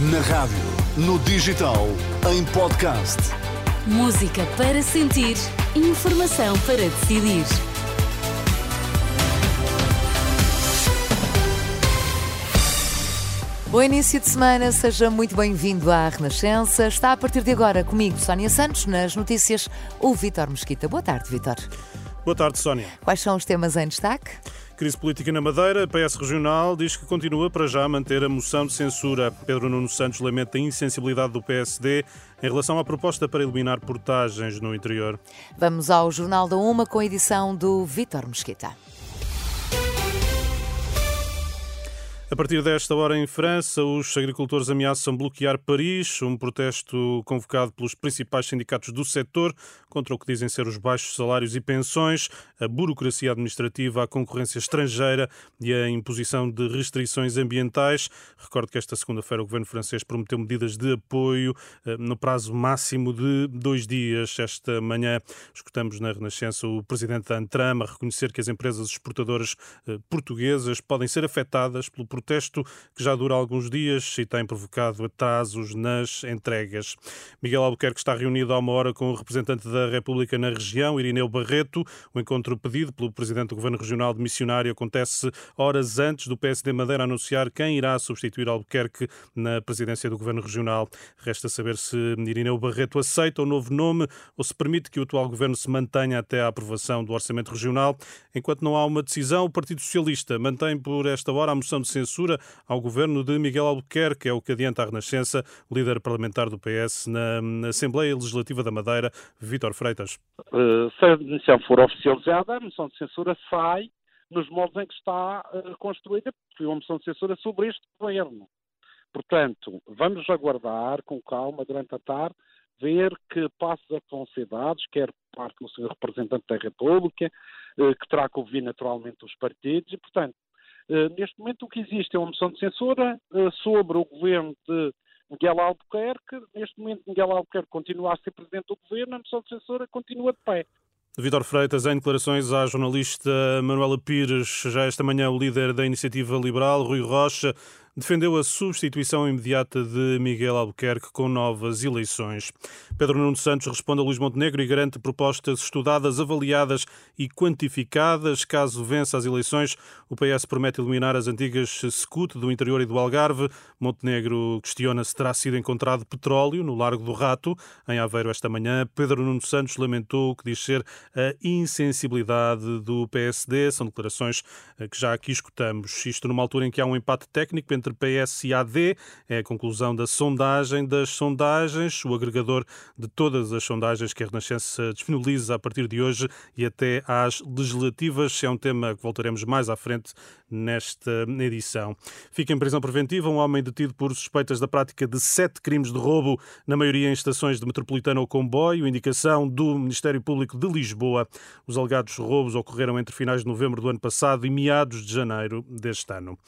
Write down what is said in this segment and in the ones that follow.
Na rádio, no digital, em podcast. Música para sentir, informação para decidir. Bom início de semana, seja muito bem-vindo à Renascença. Está a partir de agora comigo, Sónia Santos, nas notícias, o Vítor Mesquita. Boa tarde, Vítor. Boa tarde, Sónia. Quais são os temas em destaque? Crise política na Madeira. PS Regional diz que continua para já a manter a moção de censura. Pedro Nuno Santos lamenta a insensibilidade do PSD em relação à proposta para eliminar portagens no interior. Vamos ao Jornal da Uma com a edição do Vítor Mesquita. A partir desta hora em França, os agricultores ameaçam bloquear Paris, um protesto convocado pelos principais sindicatos do setor contra o que dizem ser os baixos salários e pensões, a burocracia administrativa, a concorrência estrangeira e a imposição de restrições ambientais. Recordo que esta segunda-feira o governo francês prometeu medidas de apoio eh, no prazo máximo de dois dias. Esta manhã escutamos na Renascença o presidente da Antram a reconhecer que as empresas exportadoras eh, portuguesas podem ser afetadas pelo protesto que já dura alguns dias e tem provocado atrasos nas entregas. Miguel Albuquerque está reunido há uma hora com o representante da República na região, Irineu Barreto. O encontro pedido pelo presidente do Governo Regional de Missionário acontece horas antes do PSD Madeira anunciar quem irá substituir Albuquerque na presidência do Governo Regional. Resta saber se Irineu Barreto aceita o novo nome ou se permite que o atual governo se mantenha até à aprovação do Orçamento Regional. Enquanto não há uma decisão, o Partido Socialista mantém por esta hora a moção de censura censura ao governo de Miguel Albuquerque, é o que adianta a Renascença, líder parlamentar do PS na Assembleia Legislativa da Madeira, Vítor Freitas. Se a demissão for oficializada, a moção de censura sai nos moldes em que está uh, construída, porque uma moção de censura sobre este governo. Portanto, vamos aguardar com calma durante a tarde, ver que passos é que vão ser dados, quer por parte do Sr. Representante da República, uh, que terá que ouvir naturalmente os partidos, e, portanto, eh, neste momento, o que existe é uma moção de censura uh, sobre o governo de Miguel Albuquerque. Neste momento, Miguel Albuquerque continua a ser presidente do governo, a moção de censura continua de pé. Vitor Freitas, em declarações à jornalista Manuela Pires, já esta manhã o líder da Iniciativa Liberal, Rui Rocha, defendeu a substituição imediata de Miguel Albuquerque com novas eleições. Pedro Nuno Santos responde a Luís Montenegro e garante propostas estudadas, avaliadas e quantificadas. Caso vença as eleições, o PS promete eliminar as antigas SECUT do interior e do Algarve. Montenegro questiona se terá sido encontrado petróleo no Largo do Rato. Em Aveiro, esta manhã, Pedro Nuno Santos lamentou o que diz ser a insensibilidade do PSD. São declarações eh, que já aqui escutamos. Isto numa altura em que há um empate técnico entre entre PS e AD. É a conclusão da sondagem das sondagens, o agregador de todas as sondagens que a Renascença disponibiliza a partir de hoje e até às legislativas. É um tema que voltaremos mais à frente nesta edição. Fica em prisão preventiva um homem detido por suspeitas da prática de sete crimes de roubo, na maioria em estações de metropolitana ou comboio, indicação do Ministério Público de Lisboa. Os alegados roubos ocorreram entre finais de novembro do ano passado e meados de janeiro deste ano.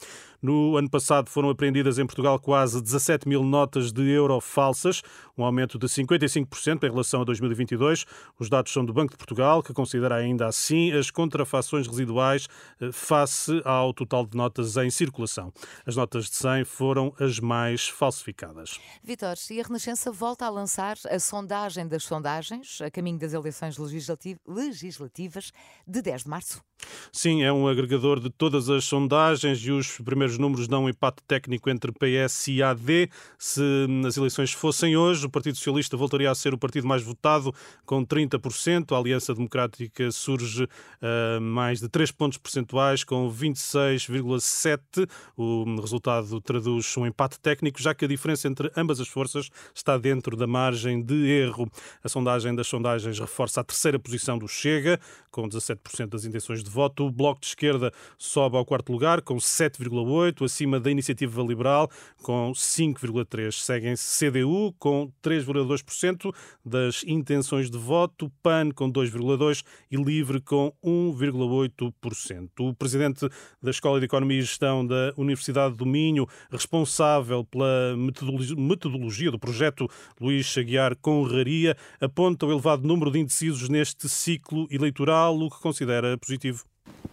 No ano passado foram apreendidas em Portugal quase 17 mil notas de euro falsas, um aumento de 55% em relação a 2022. Os dados são do Banco de Portugal, que considera ainda assim as contrafações residuais eh, face ao total de notas em circulação. As notas de 100 foram as mais falsificadas. Vitor, e a Renascença volta a lançar a sondagem das sondagens a caminho das eleições legislativas de 10 de março? Sim, é um agregador de todas as sondagens e os primeiros números dão um empate técnico entre PS e AD. Se as eleições fossem hoje, o Partido Socialista voltaria a ser o partido mais votado, com 30%. A Aliança Democrática surge uh, mais de 3 pontos percentuais, com 26,7%. O resultado traduz um empate técnico, já que a diferença entre ambas as forças está dentro da margem de erro. A sondagem das sondagens reforça a terceira posição do Chega, com 17% das intenções de voto. O Bloco de Esquerda sobe ao quarto lugar, com 7,8%, acima da Iniciativa Liberal, com 5,3%. Seguem-se CDU, com 3,2% das intenções de voto, PAN, com 2,2% e Livre, com 1,8%. O presidente da Escola de Economia e Gestão da Universidade do Minho, responsável pela metodologia do projeto, Luís Aguiar Conraria, aponta o elevado número de indecisos neste ciclo eleitoral, o que considera positivo.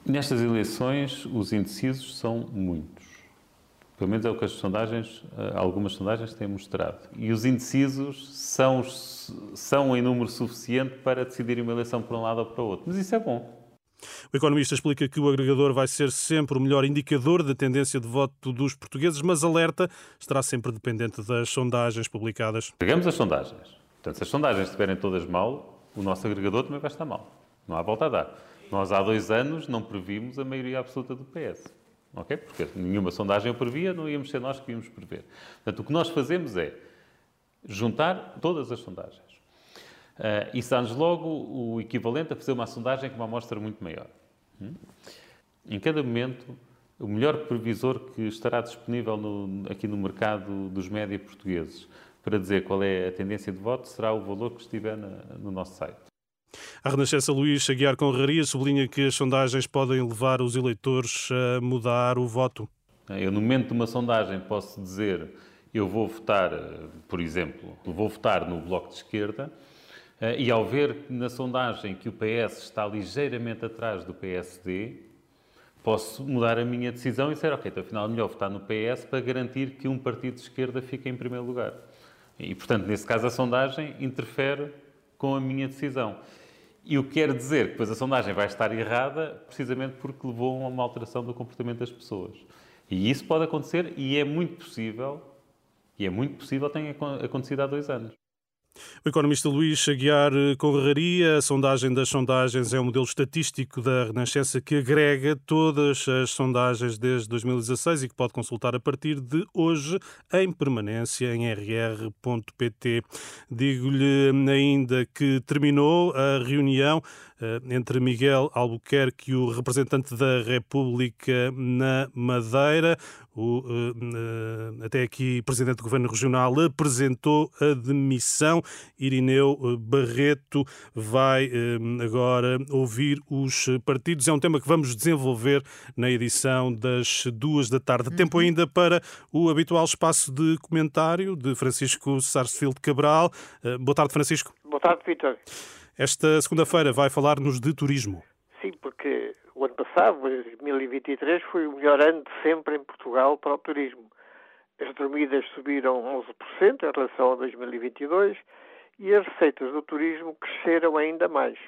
Nestas eleições, os indecisos são muitos. Pelo menos é o que as sondagens, eh, algumas sondagens têm mostrado. E os indecisos são, são em número suficiente para decidirem uma eleição para um lado ou para o outro. Mas isso é bom. O economista explica que o agregador vai ser sempre o melhor indicador da tendência de voto dos portugueses, mas alerta estará sempre dependente das sondagens publicadas. Pegamos as sondagens. Portanto, se as sondagens estiverem todas mal, o nosso agregador também vai estar mal. Não há volta a dar. Nós há dois anos não previmos a maioria absoluta do PS. Okay? Porque nenhuma sondagem o previa, não íamos ser nós que íamos prever. Portanto, o que nós fazemos é juntar todas as sondagens. Uh, isso dá-nos logo o equivalente a fazer uma sondagem com uma amostra muito maior. Hum? Em cada momento, o melhor previsor que estará disponível no, aqui no mercado dos média portugueses para dizer qual é a tendência de voto será o valor que estiver na, no nosso site. A Renascença Luís Aguiar Conraria sublinha que as sondagens podem levar os eleitores a mudar o voto. Eu, no momento de uma sondagem, posso dizer eu vou votar, por exemplo, vou votar no Bloco de Esquerda, eh, e ao ver na sondagem que o PS está ligeiramente atrás do PSD, posso mudar a minha decisão e dizer, ok, então afinal é melhor votar no PS para garantir que um partido de esquerda fique em primeiro lugar. E, portanto, nesse caso, a sondagem interfere com a minha decisão. E o que quer dizer que depois a sondagem vai estar errada precisamente porque levou a uma alteração do comportamento das pessoas. E isso pode acontecer e é muito possível, e é muito possível tenha acontecido há dois anos. O economista Luís Aguiar Conraria, a sondagem das sondagens é um modelo estatístico da Renascença que agrega todas as sondagens desde 2016 e que pode consultar a partir de hoje em permanência em rr.pt. Digo-lhe ainda que terminou a reunião eh, entre Miguel Albuquerque e o representante da República na Madeira. O, eh, até aqui, Presidente do Governo Regional apresentou a demissão. Irineu eh, Barreto vai agora ouvir os partidos. É um tema que vamos desenvolver na edição das duas da tarde. Uhum. Tempo ainda para o habitual espaço de comentário de Francisco Sarsfield Cabral. Boa tarde, Francisco. Boa tarde, Vitor. Esta segunda-feira vai falar-nos de turismo. Sim, porque o ano passado, 2023, foi o melhor ano de sempre em Portugal para o turismo. As dormidas subiram 11% em relação a 2022 e as receitas do turismo cresceram ainda mais.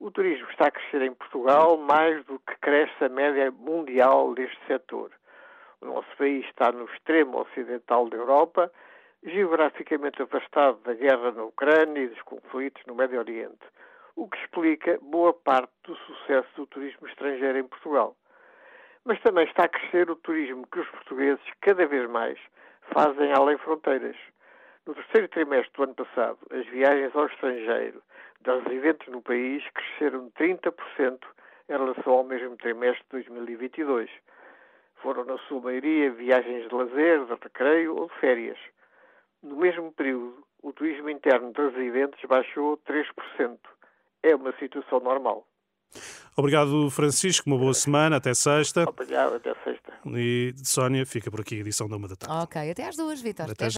O turismo está a crescer em Portugal mais do que cresce a média mundial deste setor. O nosso país está no extremo ocidental da Europa geograficamente afastado da guerra na Ucrânia e dos conflitos no Médio Oriente, o que explica boa parte do sucesso do turismo estrangeiro em Portugal. Mas também está a crescer o turismo que os portugueses, cada vez mais, fazem além fronteiras. No terceiro trimestre do ano passado, as viagens ao estrangeiro das residentes no país cresceram 30% em relação ao mesmo trimestre de 2022. Foram, na sua maioria, viagens de lazer, de recreio ou de férias. No mesmo período, o turismo interno de residentes baixou 3%. É uma situação normal. Obrigado, Francisco. Uma boa semana. Até sexta. Obrigado. Até sexta. E Sónia, fica por aqui a edição da uma da tarde. Ok. Até às duas, Vitor. Até, até